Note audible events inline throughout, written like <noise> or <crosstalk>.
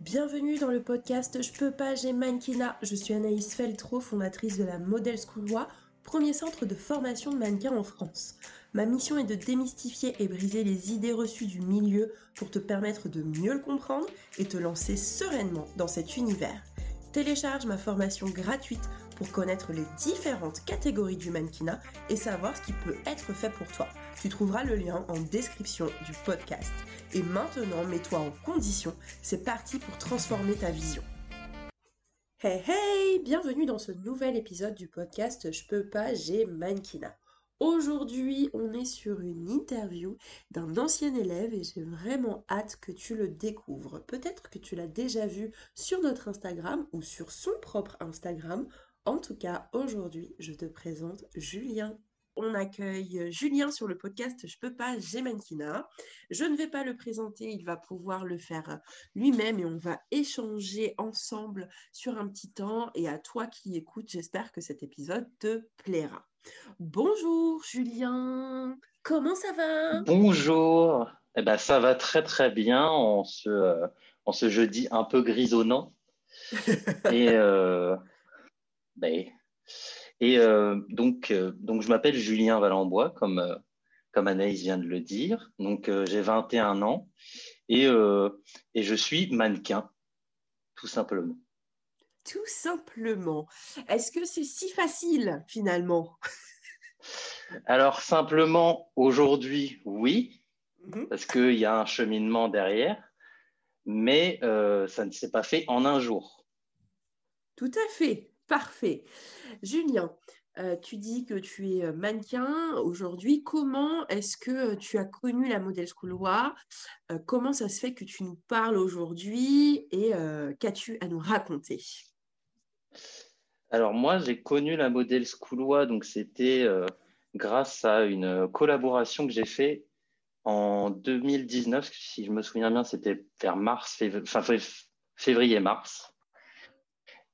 Bienvenue dans le podcast Je peux pas, j'ai mannequinat. Je suis Anaïs Feltro, fondatrice de la Model School premier centre de formation de mannequins en France. Ma mission est de démystifier et briser les idées reçues du milieu pour te permettre de mieux le comprendre et te lancer sereinement dans cet univers. Télécharge ma formation gratuite pour connaître les différentes catégories du mannequinat et savoir ce qui peut être fait pour toi. Tu trouveras le lien en description du podcast. Et maintenant, mets-toi en condition. C'est parti pour transformer ta vision. Hey hey, bienvenue dans ce nouvel épisode du podcast Je peux pas, j'ai mannequinat. Aujourd'hui, on est sur une interview d'un ancien élève et j'ai vraiment hâte que tu le découvres. Peut-être que tu l'as déjà vu sur notre Instagram ou sur son propre Instagram. En tout cas, aujourd'hui, je te présente Julien on accueille Julien sur le podcast Je peux pas, j'ai mannequinat. Je ne vais pas le présenter, il va pouvoir le faire lui-même et on va échanger ensemble sur un petit temps. Et à toi qui écoutes, j'espère que cet épisode te plaira. Bonjour Julien, comment ça va? Bonjour, eh ben, ça va très très bien en ce, euh, en ce jeudi un peu grisonnant. <laughs> et euh, ben, et euh, donc, euh, donc, je m'appelle Julien Valenbois, comme, euh, comme Anaïs vient de le dire. Donc, j'ai 21 ans et, et je suis mannequin, tout simplement. Tout simplement. Est-ce que c'est si facile finalement? Alors, simplement, aujourd'hui, oui, mhm. parce qu'il y a un cheminement derrière, mais ça ne s'est pas fait en un jour. Tout à fait. Parfait. Julien, euh, tu dis que tu es euh, mannequin aujourd'hui. Comment est-ce que tu as connu la Model School euh, Comment ça se fait que tu nous parles aujourd'hui et qu'as-tu à nous raconter? Alors moi, j'ai connu la Model School donc c'était grâce à une collaboration que j'ai faite en 2019, si je me souviens bien, c'était vers mars, février-mars.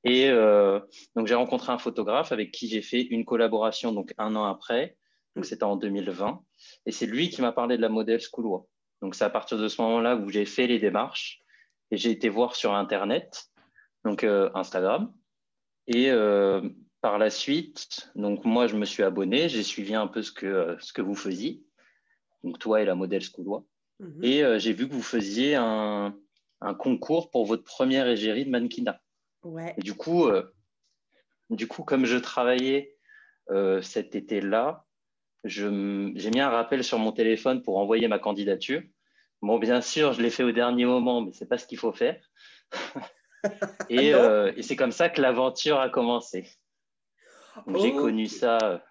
Et euh, donc, j'ai rencontré un photographe avec qui j'ai fait une collaboration donc un an après. Donc, c'était en 2020. Et c'est lui qui m'a parlé de la Model School Donc, c'est à partir de ce moment-là où j'ai fait les démarches et j'ai été voir sur Internet, donc euh, Instagram. Et euh, par la suite, donc moi, je me suis abonné, j'ai suivi un peu ce que, ce que vous faisiez, donc toi et la Model School mhm. Et j'ai vu que vous faisiez un, un, concours pour votre première égérie de mannequinat du coup, euh, du coup, comme je travaillais euh, cet été-là, j'ai mis un rappel sur mon téléphone pour envoyer ma candidature. Bon, bien sûr, je l'ai fait au dernier moment, mais c'est pas ce qu'il faut faire. <laughs> et, ah euh, et c'est comme ça que l'aventure a commencé. J'ai connu ça.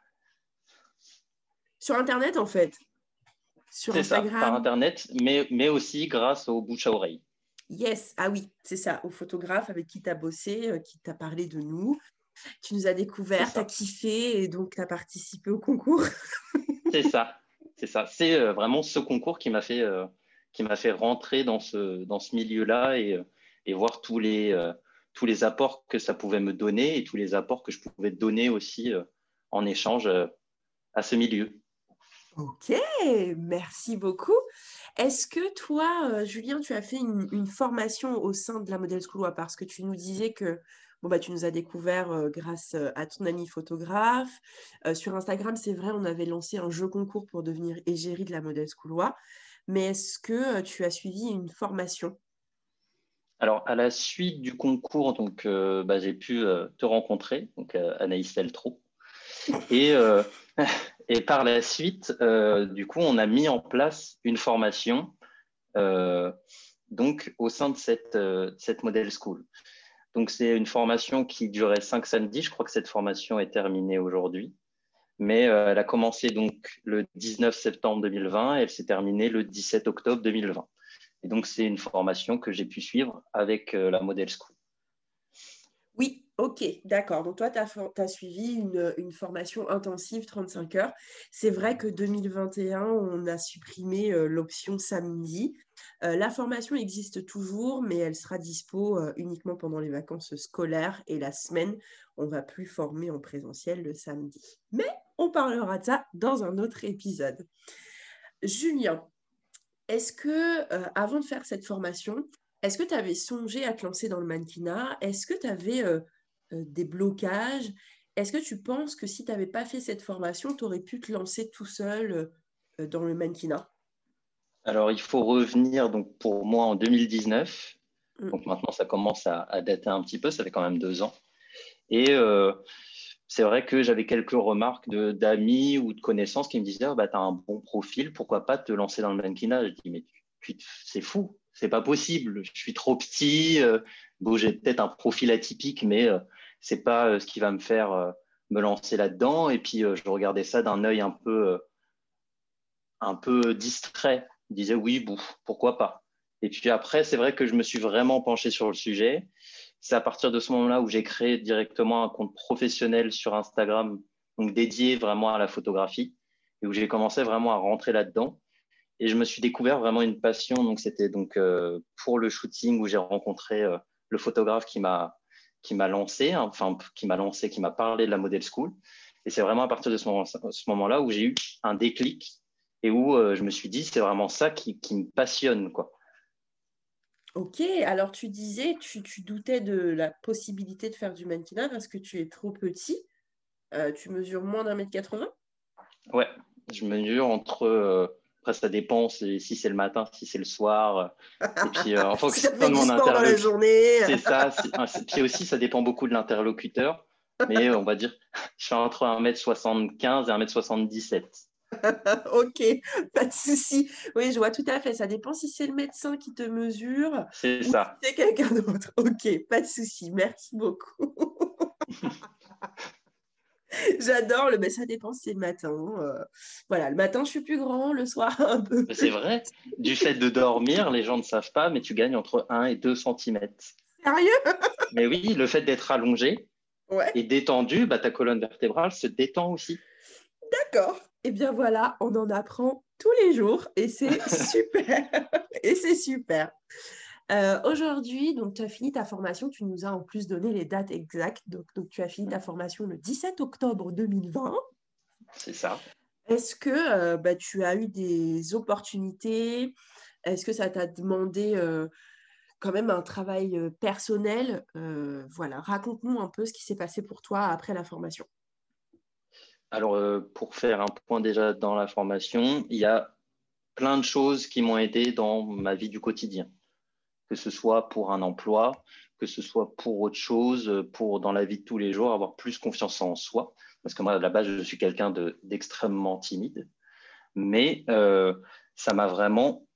Sur Internet, en fait. Sur Instagram. Ça, par Internet, mais, mais aussi grâce au bouche à oreille. Yes, ah oui, c'est ça, au photographe avec qui tu as bossé, euh, qui t'a parlé de nous. Tu nous as découvert, tu as kiffé et donc tu as participé au concours. <laughs> c'est ça, c'est ça. C'est euh, vraiment ce concours qui m'a fait, euh, qui m'a fait rentrer dans ce, dans ce milieu-là et, et, voir tous les, tous les apports que ça pouvait me donner et tous les apports que je pouvais donner aussi en échange à ce milieu. Ok, merci beaucoup. Est-ce que toi, euh, Julien, tu as fait une, formation au sein de la Model School Parce que tu nous disais que bon, bah, tu nous as découvert euh, grâce euh, à ton ami photographe. sur Instagram, c'est vrai, on avait lancé un jeu concours pour devenir égérie de la Model School Mais est-ce que tu as suivi une formation? Alors, à la suite du concours, donc, bah, j'ai pu te rencontrer, donc Anaïs Feltro. Et, <laughs> Et par la suite, euh, du coup, on a mis en place une formation euh, donc au sein de cette, euh, model school. Donc, c'est une formation qui durait cinq samedis. Je crois que cette formation est terminée aujourd'hui. Mais elle a commencé donc le 19 septembre 2020 et elle s'est terminée le 17 octobre 2020. Et donc, c'est une formation que j'ai pu suivre avec la model school. Ok, d'accord. Donc toi, tu as, suivi une, formation intensive 35 heures. C'est vrai que 2021, on a supprimé euh, l'option samedi. Euh, la formation existe toujours, mais elle sera dispo euh, uniquement pendant les vacances scolaires et la semaine, on va plus former en présentiel le samedi. Mais on parlera de ça dans un autre épisode. Julien, est-ce que avant de faire cette formation, est-ce que tu avais songé à te lancer dans le mannequinat? Est-ce que tu avais des blocages Est-ce que tu penses que si tu n'avais pas fait cette formation, tu aurais pu te lancer tout seul dans le mannequinat? Alors, il faut revenir donc pour moi en 2019. Mm. Donc maintenant, ça commence à, dater un petit peu, ça fait quand même deux ans. Et euh, c'est vrai que j'avais quelques remarques d'amis ou de connaissances qui me disaient oh, bah, Tu as un bon profil, pourquoi pas te lancer dans le mannequinat? Je dis Mais c'est fou, c'est pas possible, je suis trop petit. Euh, bon, j'ai peut-être un profil atypique, mais euh, c'est pas ce qui va me faire me lancer là-dedans. Et puis, je regardais ça d'un œil un peu, un peu distrait. Je disais Oui, bon, pourquoi pas et puis après, c'est vrai que je me suis vraiment penché sur le sujet. C'est à partir de ce moment-là où j'ai créé directement un compte professionnel sur Instagram, donc dédié vraiment à la photographie, et où j'ai commencé vraiment à rentrer là-dedans. Et je me suis découvert vraiment une passion. Donc c'était donc euh, pour le shooting où j'ai rencontré euh, le photographe qui m'a qui m'a lancé, hein, enfin qui m'a lancé, qui m'a parlé de la model school. Et c'est vraiment à partir de ce moment-là où j'ai eu un déclic et où euh, je me suis dit c'est vraiment ça qui, qui me passionne quoi. Ok, alors tu disais, tu, tu doutais de la possibilité de faire du mannequinat parce que tu es trop petit. Tu mesures moins d'un mètre 80 Ouais, je mesure entre. Euh, après, ça dépend si, c'est le matin, si c'est le soir. Et puis, euh, en <laughs> fonction de mon interlocuteur. c'est ça. Puis aussi, ça dépend beaucoup de l'interlocuteur. Mais on va dire, <laughs> je suis entre 1m75 et 1m77. <laughs> ok, pas de souci. Oui, je vois tout à fait. Ça dépend si c'est le médecin qui te mesure. C'est ça. Si c'est quelqu'un d'autre. Ok, pas de souci. Merci beaucoup. <laughs> J'adore le, mais ça dépend si c'est le matin. Euh, voilà, le matin, je suis plus grand, le soir, <laughs> un peu. C'est vrai. Du fait de dormir, les gens ne savent pas, mais tu gagnes entre 1 et 2 cm. Sérieux? Mais oui, le fait d'être allongé et détendu, bah, ta colonne vertébrale se détend aussi. D'accord. Et eh bien voilà, on en apprend tous les jours et c'est <laughs> super. et c'est super. Euh, aujourd'hui, donc tu as fini ta formation, tu nous as en plus donné les dates exactes. Donc, donc tu as fini ta formation le 17 octobre 2020. C'est ça. Est-ce que euh, bah, tu as eu des opportunités? Est-ce que ça t'a demandé euh, quand même un travail personnel? Voilà, raconte-nous un peu ce qui s'est passé pour toi après la formation. Alors, pour faire un point déjà dans la formation, il y a plein de choses qui m'ont aidé dans ma vie du quotidien, que ce soit pour un emploi, que ce soit pour autre chose, pour dans la vie de tous les jours, avoir plus confiance en soi. Parce que moi, à la base, je suis quelqu'un d'extrêmement timide. Mais euh, ça m'a vraiment,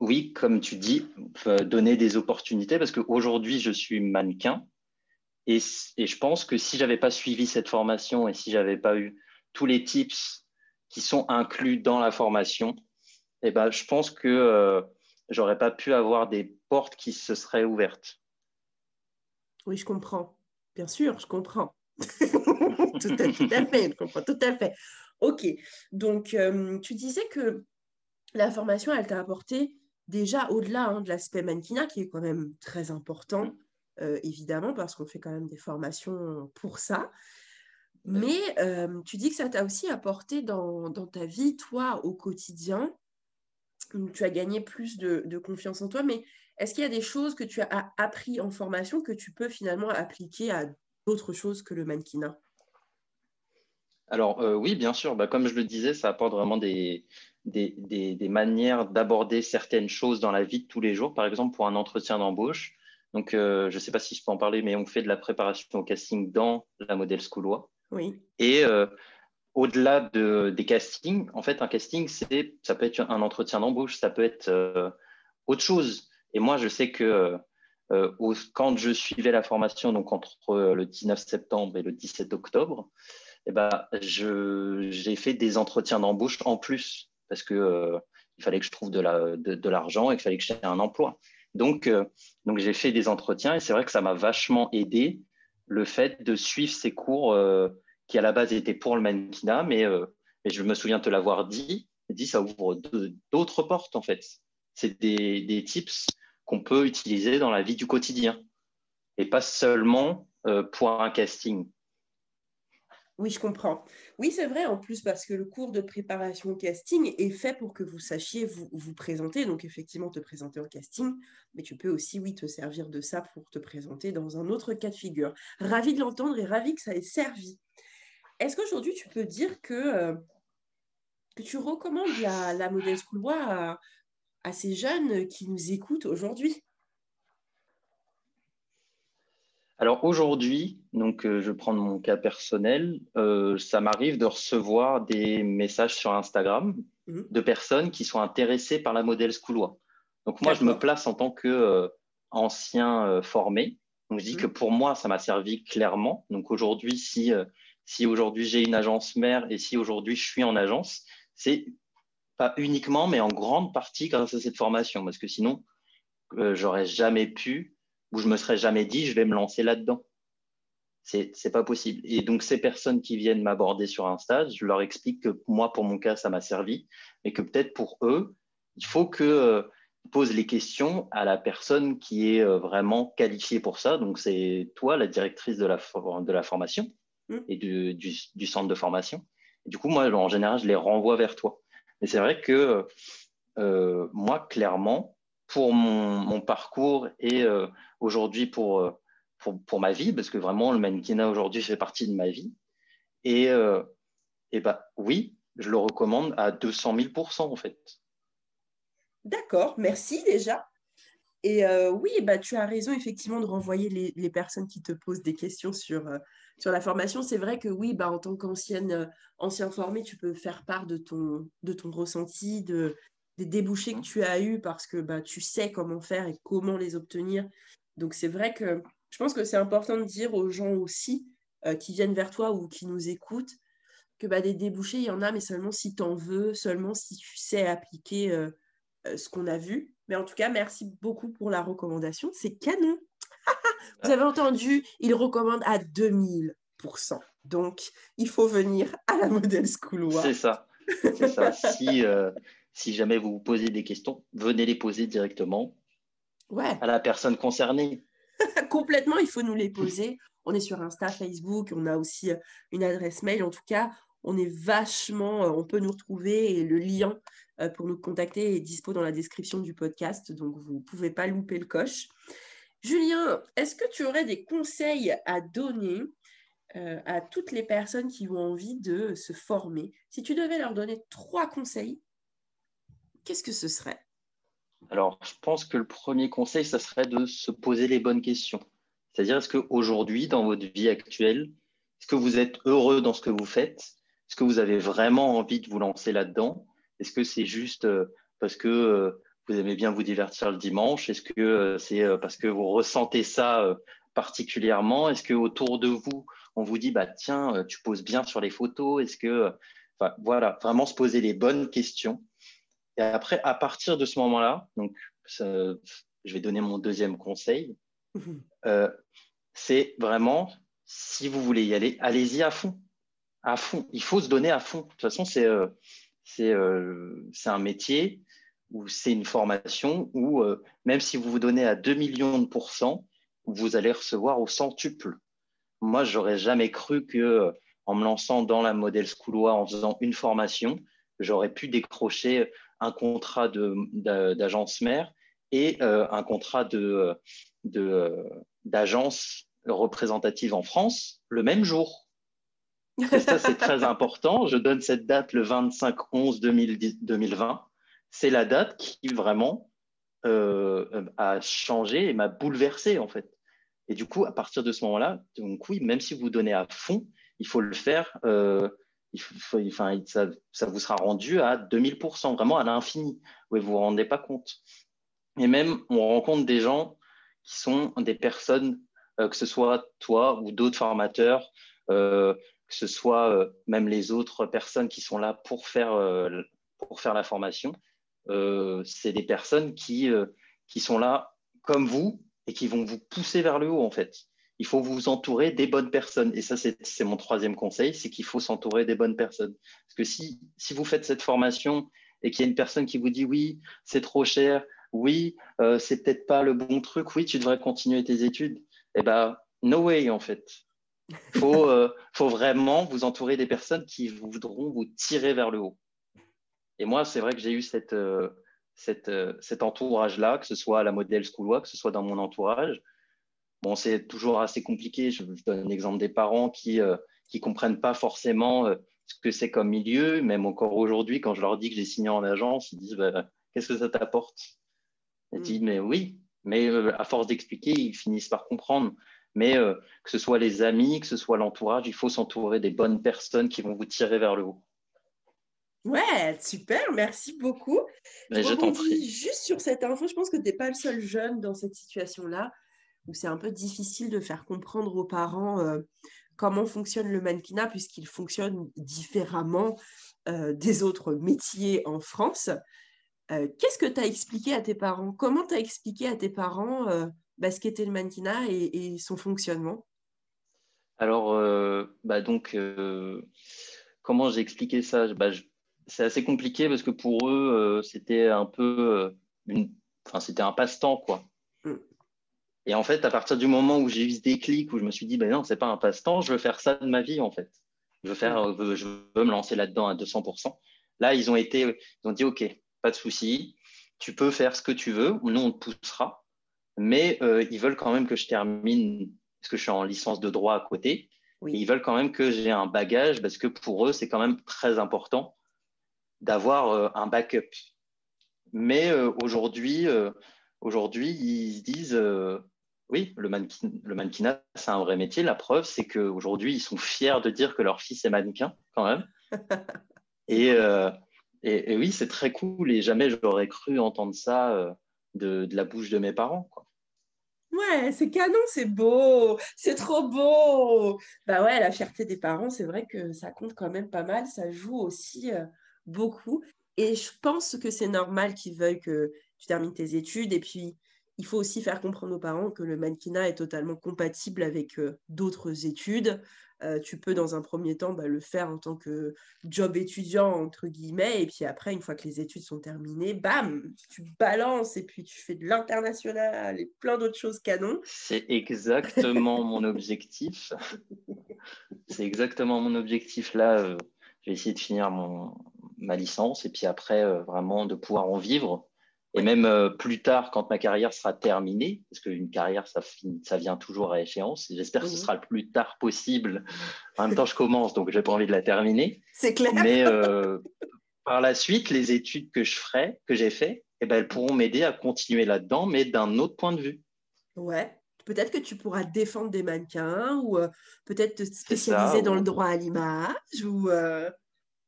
oui, comme tu dis, euh, donné des opportunités parce qu'aujourd'hui, je suis mannequin. Et, et, je pense que si j'avais pas suivi cette formation et si j'avais pas eu tous les tips qui sont inclus dans la formation, eh ben, je pense que euh, j'aurais pas pu avoir des portes qui se seraient ouvertes. Oui, je comprends. Bien sûr, je comprends. <laughs> tout, à, fait, je comprends tout à fait. Ok, donc euh, tu disais que la formation, elle t'a apporté déjà au-delà hein, de l'aspect mannequinat, qui est quand même très important, euh, évidemment, parce qu'on fait quand même des formations pour ça. Mais tu dis que ça t'a aussi apporté dans, ta vie, toi, au quotidien. Tu as gagné plus de, confiance en toi, mais est-ce qu'il y a des choses que tu as appris en formation que tu peux finalement appliquer à d'autres choses que le mannequinat? Alors oui, bien sûr. Bah, comme je le disais, ça apporte vraiment des, des manières d'aborder certaines choses dans la vie de tous les jours. Par exemple, pour un entretien d'embauche. Donc, je ne sais pas si je peux en parler, mais on fait de la préparation au casting dans la modèle schoolois. Oui. Et euh, au-delà de, des castings, en fait, un casting, c'est, ça peut être un entretien d'embauche, ça peut être euh, autre chose. Et moi, je sais que euh, quand je suivais la formation, donc entre le 19 septembre et le 17 octobre, eh ben, j'ai fait des entretiens d'embauche en plus parce que il fallait que je trouve de, la, de, l'argent et qu'il fallait que j'ai un emploi. Donc, j'ai fait des entretiens et c'est vrai que ça m'a vachement aidé le fait de suivre ces cours euh, qui à la base étaient pour le mannequinat, mais, euh, mais je me souviens te l'avoir dit, dit ça ouvre d'autres portes en fait. C'est des, des, tips qu'on peut utiliser dans la vie du quotidien et pas seulement euh, pour un casting. Oui, je comprends. Oui, c'est vrai, en plus, parce que le cours de préparation au casting est fait pour que vous sachiez vous, vous présenter, donc effectivement te présenter au casting, mais tu peux aussi, oui, te servir de ça pour te présenter dans un autre cas de figure. Ravi de l'entendre et ravi que ça ait servi. Est-ce qu'aujourd'hui, tu peux dire que, euh, que tu recommandes la, la Model School à, à ces jeunes qui nous écoutent aujourd'hui? Alors aujourd'hui, donc euh, je prends mon cas personnel, euh, ça m'arrive de recevoir des messages sur Instagram mhm. de personnes qui sont intéressées par la modèle Schoolois. Donc moi, je me place en tant qu'ancien euh, formé. Donc je dis mhm. que pour moi, ça m'a servi clairement. Donc aujourd'hui, si, si aujourd'hui j'ai une agence mère et si aujourd'hui je suis en agence, c'est pas uniquement, mais en grande partie grâce à cette formation, parce que sinon, j'aurais jamais pu où je me serais jamais dit je vais me lancer là-dedans. C'est c'est pas possible. Et donc ces personnes qui viennent m'aborder sur un stage, je leur explique que moi pour mon cas ça m'a servi, mais que peut-être pour eux il faut que euh, pose les questions à la personne qui est euh, vraiment qualifiée pour ça. Donc c'est toi la directrice de la de la formation mmh. et du, du, centre de formation. du coup moi en général je les renvoie vers toi. Mais c'est vrai que euh, moi clairement pour mon, parcours et euh, aujourd'hui pour, euh, pour, pour, ma vie, parce que vraiment le mannequinat aujourd'hui fait partie de ma vie. Et, euh, et bah, oui, je le recommande à 200 000% en fait. D'accord, merci déjà. Et oui, bah, tu as raison effectivement de renvoyer les, personnes qui te posent des questions sur, sur la formation. C'est vrai que oui, bah, en tant qu'ancienne ancien formé, tu peux faire part de ton, ressenti, de, des débouchés que tu as eus parce que bah, tu sais comment faire et comment les obtenir. Donc c'est vrai que je pense que c'est important de dire aux gens aussi euh, qui viennent vers toi ou qui nous écoutent que bah, des débouchés, il y en a, mais seulement si tu en veux, seulement si tu sais appliquer euh, euh, ce qu'on a vu. Mais en tout cas, merci beaucoup pour la recommandation. C'est canon. <laughs> Vous avez entendu, il recommande à 2000%. Donc, il faut venir à la Model School. C'est ça. C'est ça. <laughs> si, si jamais vous vous posez des questions, venez les poser directement à la personne concernée. <laughs> Complètement, il faut nous les poser. On est sur Insta, Facebook, on a aussi euh, une adresse mail. En tout cas, on est vachement, euh, on peut nous retrouver et le lien euh, pour nous contacter est dispo dans la description du podcast, donc vous ne pouvez pas louper le coche. Julien, est-ce que tu aurais des conseils à donner à toutes les personnes qui ont envie de se former? Si tu devais leur donner trois conseils, qu'est-ce que ce serait? Alors, je pense que le premier conseil, ça serait de se poser les bonnes questions. C'est-à-dire, est-ce qu'aujourd'hui, dans votre vie actuelle, est-ce que vous êtes heureux dans ce que vous faites? Est-ce que vous avez vraiment envie de vous lancer là-dedans? Est-ce que c'est juste euh, parce que euh, vous aimez bien vous divertir le dimanche? Est-ce que euh, c'est parce que vous ressentez ça particulièrement? Est-ce que autour de vous, on vous dit bah tiens, tu poses bien sur les photos? Est-ce que voilà, vraiment se poser les bonnes questions et après, à partir de ce moment-là, donc je vais donner mon deuxième conseil, euh, c'est vraiment, si vous voulez y aller, allez-y à fond. À fond. Il faut se donner à fond. De toute façon, c'est euh, euh, un métier ou c'est une formation où même si vous vous donnez à 2 millions de pourcents, vous allez recevoir au centuple. Moi, j'aurais jamais cru que en me lançant dans la modèle schoolois, en faisant une formation, j'aurais pu décrocher un contrat d'agence mère et euh, un contrat d'agence représentative en France le même jour. Et ça, c'est très important. Je donne cette date le 25-11-2020. C'est la date qui vraiment euh, a changé et m'a bouleversé, en fait. Et du coup, à partir de ce moment-là, donc oui, même si vous donnez à fond, il faut le faire euh, enfin, ça, vous sera rendu à 2000%, vraiment à l'infini. Vous ne vous rendez pas compte. Et même, on rencontre des gens qui sont des personnes, euh, que ce soit toi ou d'autres formateurs, que ce soit euh, même les autres personnes qui sont là pour faire, pour faire la formation. c'est des personnes qui, qui sont là comme vous et qui vont vous pousser vers le haut, en fait il faut vous entourer des bonnes personnes. Et ça, c'est mon troisième conseil, c'est qu'il faut s'entourer des bonnes personnes. Parce que si, si vous faites cette formation et qu'il y a une personne qui vous dit oui, c'est trop cher, oui, euh, c'est peut-être pas le bon truc, oui, tu devrais continuer tes études, eh ben, no way en fait. Il faut, euh, faut vraiment vous entourer des personnes qui voudront vous tirer vers le haut. Et moi, c'est vrai que j'ai eu cette, euh, cette, euh, cet entourage-là, que ce soit à la modèle Schoolois, que ce soit dans mon entourage. Bon, c'est toujours assez compliqué. Je, donne l'exemple des parents qui ne comprennent pas forcément ce que c'est comme milieu. Même encore aujourd'hui, quand je leur dis que j'ai signé en agence, ils disent bah, Qu'est-ce que ça t'apporte? Je mm. dis Mais oui, mais à force d'expliquer, ils finissent par comprendre. Mais euh, que ce soit les amis, que ce soit l'entourage, il faut s'entourer des bonnes personnes qui vont vous tirer vers le haut. Ouais, super, merci beaucoup. Mais je, t'en prie. Juste sur cette info, je pense que tu n'es pas le seul jeune dans cette situation-là, où c'est un peu difficile de faire comprendre aux parents euh, comment fonctionne le mannequinat, puisqu'il fonctionne différemment euh, des autres métiers en France. Qu'est-ce que tu as expliqué à tes parents? Comment tu as expliqué à tes parents bah, ce qu'était le mannequinat et, son fonctionnement Alors, euh, bah donc, euh, comment j'ai expliqué ça? Bah, C'est assez compliqué parce que pour eux, euh, c'était un peu une... enfin, c'était un passe-temps, quoi. Mm. Et en fait, à partir du moment où j'ai eu ce déclic, où je me suis dit, ben non, c'est pas un passe-temps, je veux faire ça de ma vie, en fait. Je veux, faire, mm. je veux me lancer là-dedans à 200%. Là, ils ont été, ils ont dit, OK, pas de souci, tu peux faire ce que tu veux, nous, on te poussera mais euh, ils veulent quand même que je termine, parce que je suis en licence de droit à côté, ils veulent quand même que j'ai un bagage, parce que pour eux, c'est quand même très important d'avoir euh, un backup. Mais euh, aujourd'hui, aujourd'hui, ils se disent, oui, le, le mannequinat, c'est un vrai métier. La preuve, c'est qu'aujourd'hui, ils sont fiers de dire que leur fils est mannequin, quand même. <laughs> et, et, oui, c'est très cool, et jamais j'aurais cru entendre ça de, de, la bouche de mes parents. Quoi. Ouais, c'est canon, c'est beau, c'est trop beau. Bah ouais, la fierté des parents, c'est vrai que ça compte quand même pas mal, ça joue aussi euh, beaucoup. Et je pense que c'est normal qu'ils veuillent que tu termines tes études. Et puis, il faut aussi faire comprendre aux parents que le mannequinat est totalement compatible avec euh, d'autres études. Euh, tu peux dans un premier temps bah, le faire en tant que job étudiant, entre guillemets, et puis après, une fois que les études sont terminées, bam, tu balances et puis tu fais de l'international et plein d'autres choses canon. C'est exactement mon objectif. <laughs> C'est exactement mon objectif là. Euh, je vais essayer de finir mon, ma licence et puis après, euh, vraiment de pouvoir en vivre et même euh, plus tard, quand ma carrière sera terminée, parce qu'une carrière, ça, ça vient toujours à échéance, j'espère que ce mhm. sera le plus tard possible. En même temps, je commence, donc j'ai pas envie de la terminer. C'est clair. Mais <laughs> euh, par la suite, les études que je ferai, que j'ai fait, eh ben, elles pourront m'aider à continuer là-dedans, mais d'un autre point de vue. Ouais. Peut-être que tu pourras défendre des mannequins ou euh, peut-être te spécialiser dans le droit à l'image ou.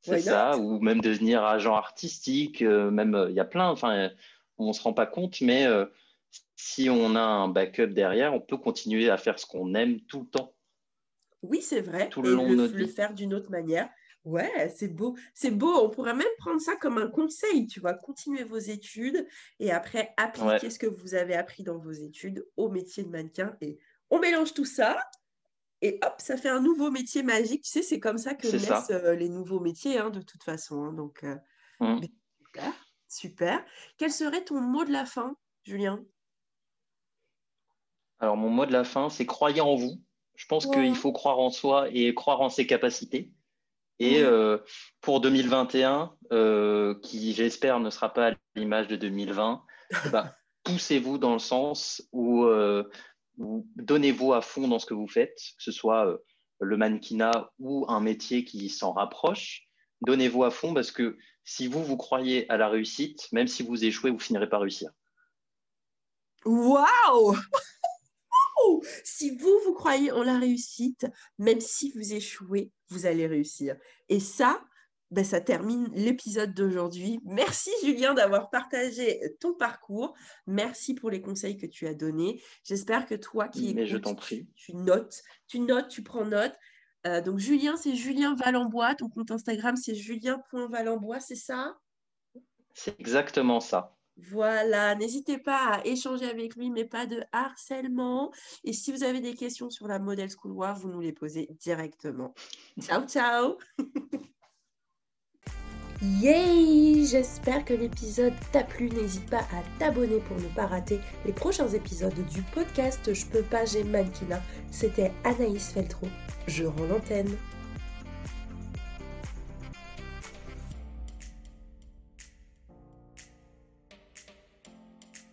C'est ça, ou même devenir agent artistique, même il y a plein, enfin on ne se rend pas compte, mais euh, si on a un backup derrière, on peut continuer à faire ce qu'on aime tout le temps. Oui, c'est vrai. Tout le long de le faire d'une autre manière. Ouais, c'est beau. C'est beau. On pourrait même prendre ça comme un conseil, tu vois. Continuer vos études et après appliquer ce que vous avez appris dans vos études au métier de mannequin. Et on mélange tout ça et hop, ça fait un nouveau métier magique. Tu sais, c'est comme ça que naissent euh, les nouveaux métiers, hein, de toute façon. Hein. donc, euh, mmh. Super. Quel serait ton mot de la fin, Julien? Alors, mon mot de la fin, c'est croyez en vous. Je pense qu'il faut croire en soi et croire en ses capacités. Et euh, pour 2021, euh, qui j'espère ne sera pas à l'image de 2020, <laughs> bah, poussez-vous dans le sens euh, où, donnez-vous à fond dans ce que vous faites, que ce soit le mannequinat ou un métier qui s'en rapproche. Donnez-vous à fond parce que si vous, vous croyez à la réussite, même si vous échouez, vous finirez par réussir. <laughs> Waouh Si vous, vous croyez en la réussite, même si vous échouez, vous allez réussir. Et ça, ben, ça termine l'épisode d'aujourd'hui. Merci Julien d'avoir partagé ton parcours. Merci pour les conseils que tu as donnés. J'espère que toi qui Mais je t'en prie. tu notes, tu notes, tu prends note. Euh, donc Julien, c'est Julien Valenbois. Ton compte Instagram, c'est julien.valenbois, c'est ça? C'est exactement ça. Voilà, n'hésitez pas à échanger avec lui, mais pas de harcèlement. Et si vous avez des questions sur la Model School War, vous nous les posez directement. Ciao, ciao <laughs> Yay J'espère que l'épisode t'a plu. N'hésite pas à t'abonner pour ne pas rater les prochains épisodes du podcast Je peux pas, j'ai mannequinat. C'était Anaïs Feltro. Je rends l'antenne.